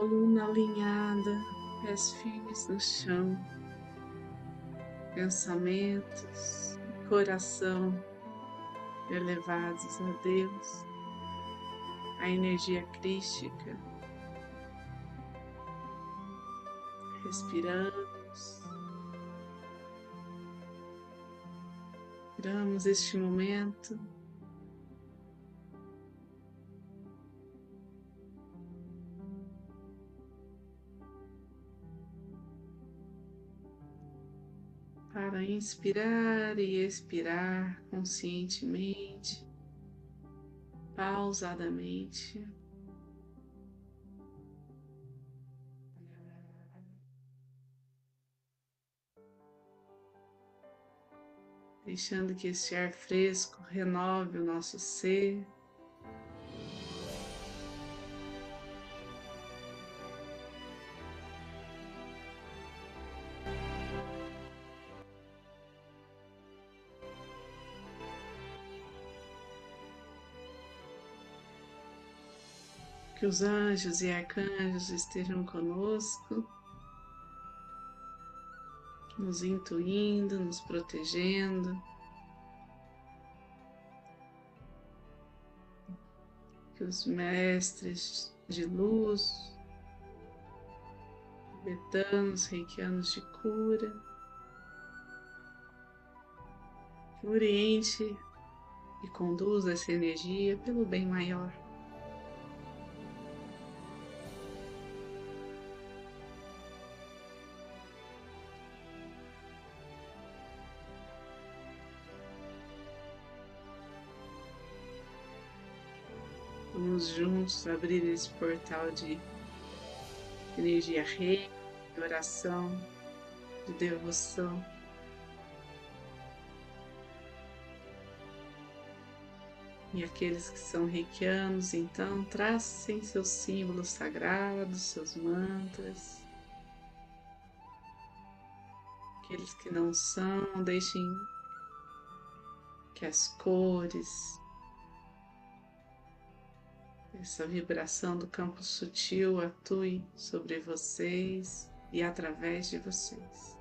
coluna alinhada, pés firmes no chão, pensamentos, coração elevados a Deus, a energia crística. Respiramos. Respiramos este momento. Para inspirar e expirar conscientemente, pausadamente. Deixando que esse ar fresco renove o nosso ser. Que os anjos e arcanjos estejam conosco, nos intuindo, nos protegendo. Que os mestres de luz, tibetanos, reikianos de cura, oriente e conduza essa energia pelo bem maior. Vamos juntos abrir esse portal de energia rei, de oração, de devoção. E aqueles que são reikianos, então, tracem seus símbolos sagrados, seus mantras. Aqueles que não são, deixem que as cores, essa vibração do campo sutil atue sobre vocês e através de vocês.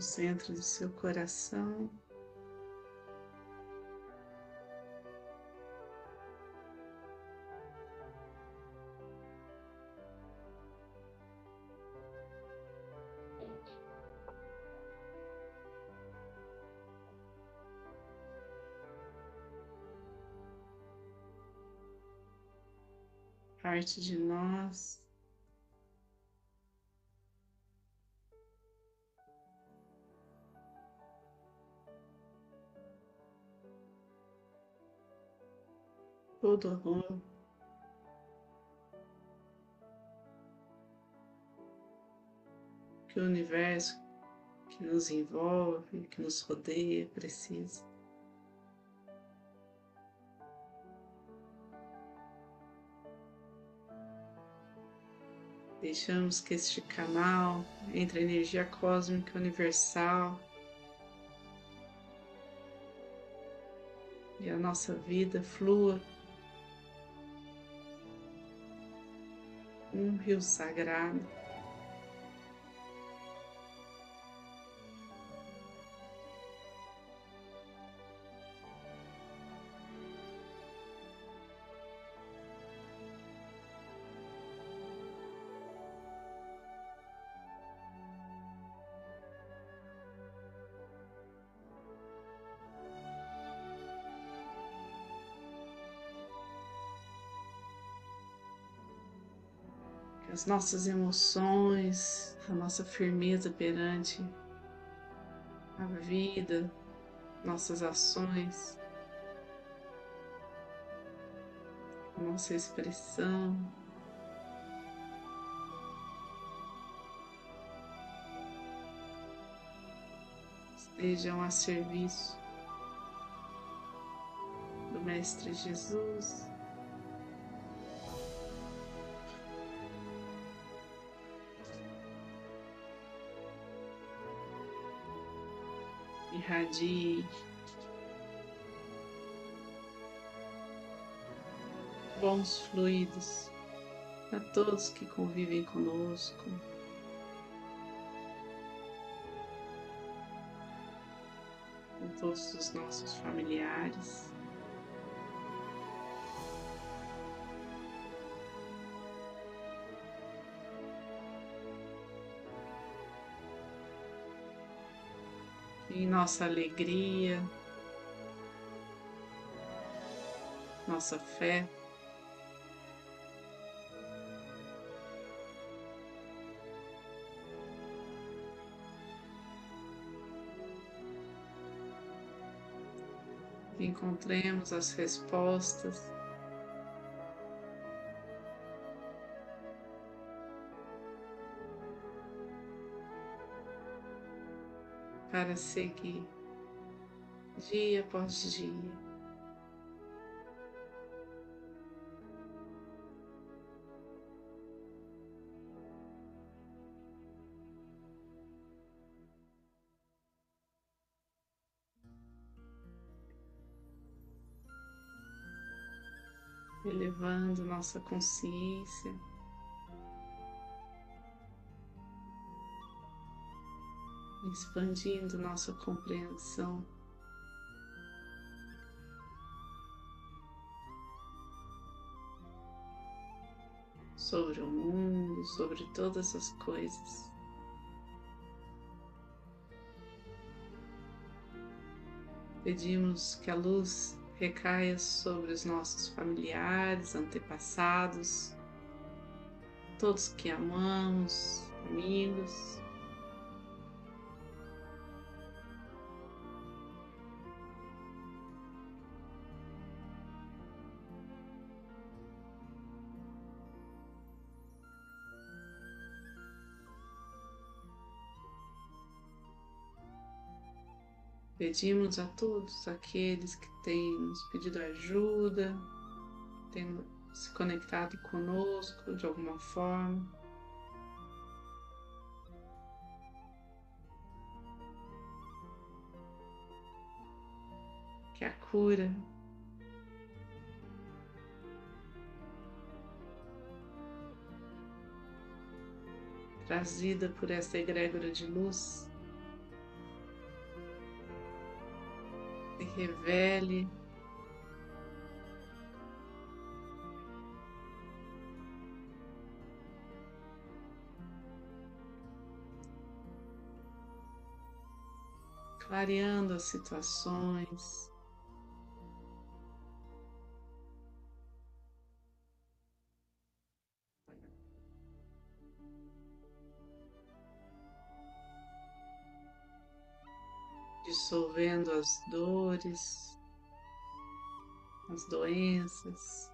No centro do seu coração. Parte de nós todo amor. Que o universo que nos envolve, que nos rodeia, precisa. Deixamos que este canal entre a energia cósmica universal e a nossa vida flua um rio sagrado. As nossas emoções, a nossa firmeza perante a vida, nossas ações, nossa expressão. Estejam a serviço do Mestre Jesus. Irradie bons fluidos a todos que convivem conosco. Com todos os nossos familiares. Em nossa alegria, nossa fé. Encontremos as respostas para seguir dia após dia. Elevando nossa consciência. Expandindo nossa compreensão. Sobre o mundo, sobre todas as coisas. Pedimos que a luz recaia sobre os nossos familiares, antepassados, todos que amamos, amigos, Pedimos a todos aqueles que têm nos pedido ajuda, têm se conectado conosco de alguma forma. Que a cura trazida por essa egrégora de luz revele. Clareando as situações. Dissolvendo as dores, as doenças.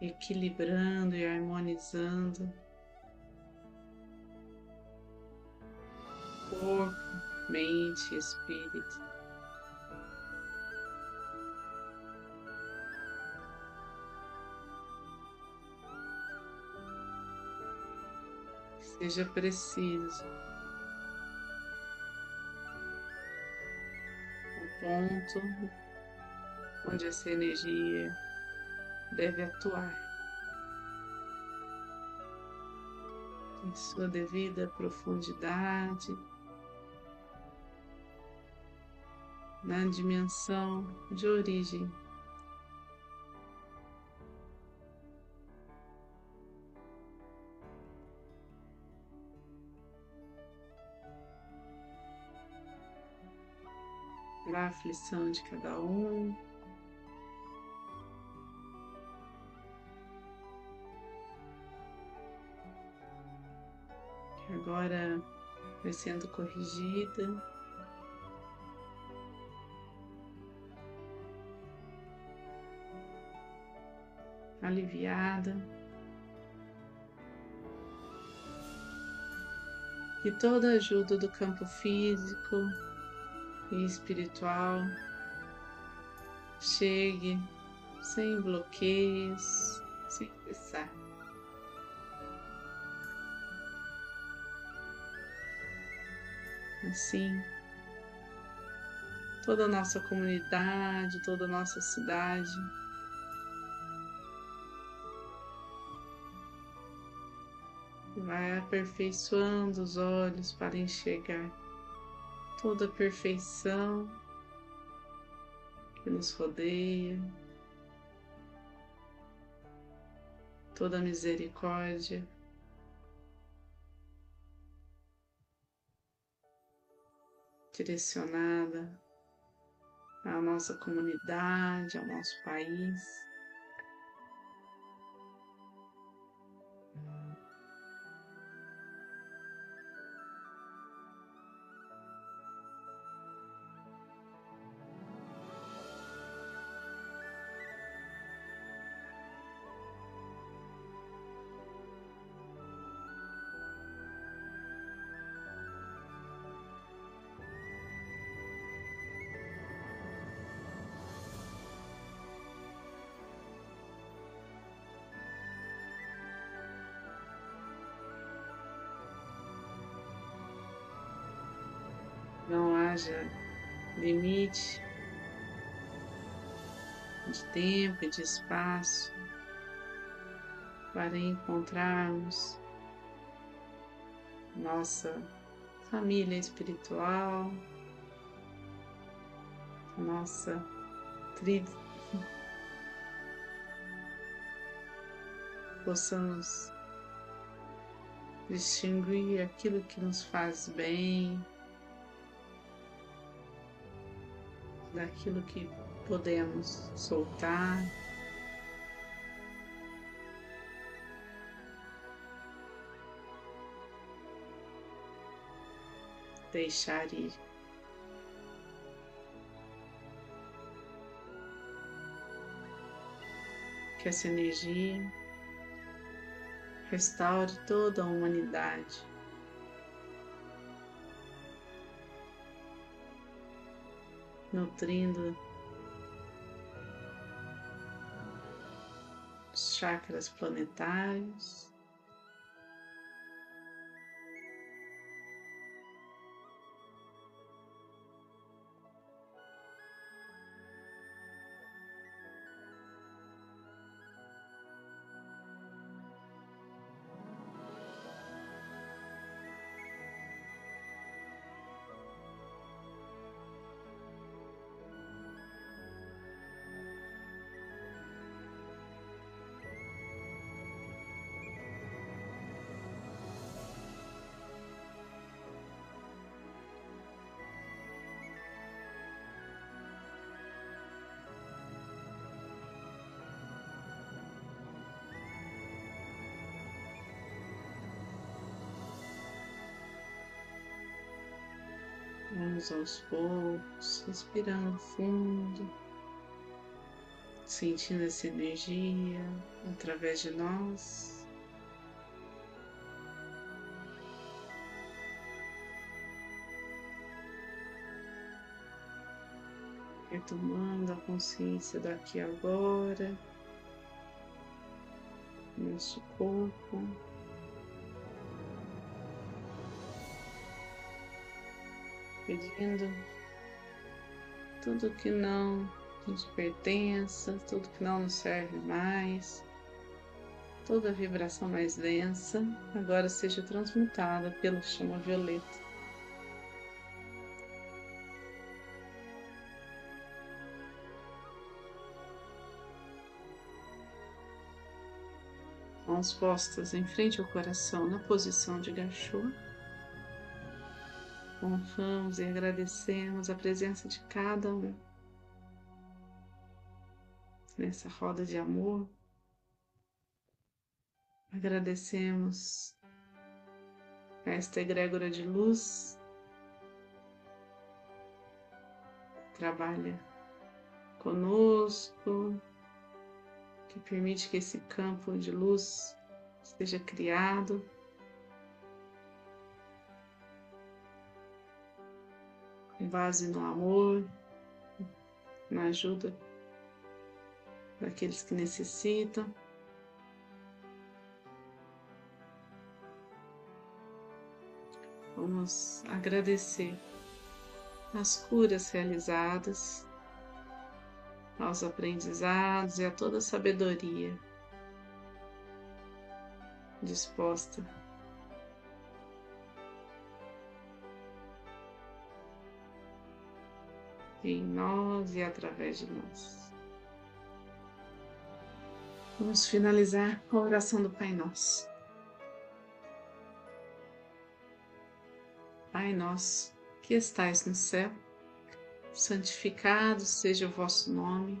Equilibrando e harmonizando corpo, mente e espírito. Seja preciso. O ponto onde essa energia deve atuar em sua devida profundidade, na dimensão de origem. Aflição de cada um. Que agora vai sendo corrigida. Aliviada. Que toda ajuda do campo físico e espiritual. Chegue sem bloqueios, sem cessar. Assim, toda a nossa comunidade, toda a nossa cidade. Vai aperfeiçoando os olhos para enxergar toda a perfeição que nos rodeia, toda a misericórdia. Direcionada à nossa comunidade, ao nosso país. Não haja limite de tempo e de espaço para encontrarmos nossa família espiritual, nossa tribo, possamos distinguir aquilo que nos faz bem daquilo que podemos soltar. Deixar ir. Que essa energia restaure toda a humanidade. Nutrindo os chakras planetários. Vamos aos poucos, respirando fundo, sentindo essa energia através de nós. Retomando a consciência daqui agora, nosso corpo. Pedindo tudo que não nos pertença, tudo que não nos serve mais, toda vibração mais densa agora seja transmutada pelo chama violeta. Mãos postas em frente ao coração na posição de gachô. Honramos e agradecemos a presença de cada um nessa roda de amor. Agradecemos a esta egrégora de luz trabalha conosco, que permite que esse campo de luz seja criado. Com base no amor, na ajuda daqueles que necessitam. Vamos agradecer as curas realizadas, aos aprendizados e a toda a sabedoria disposta em nós e através de nós. Vamos finalizar com a oração do Pai Nosso. Pai Nosso, que estais no céu, santificado seja o vosso nome.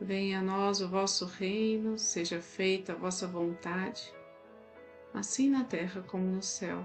Venha a nós o vosso reino, seja feita a vossa vontade, assim na terra como no céu.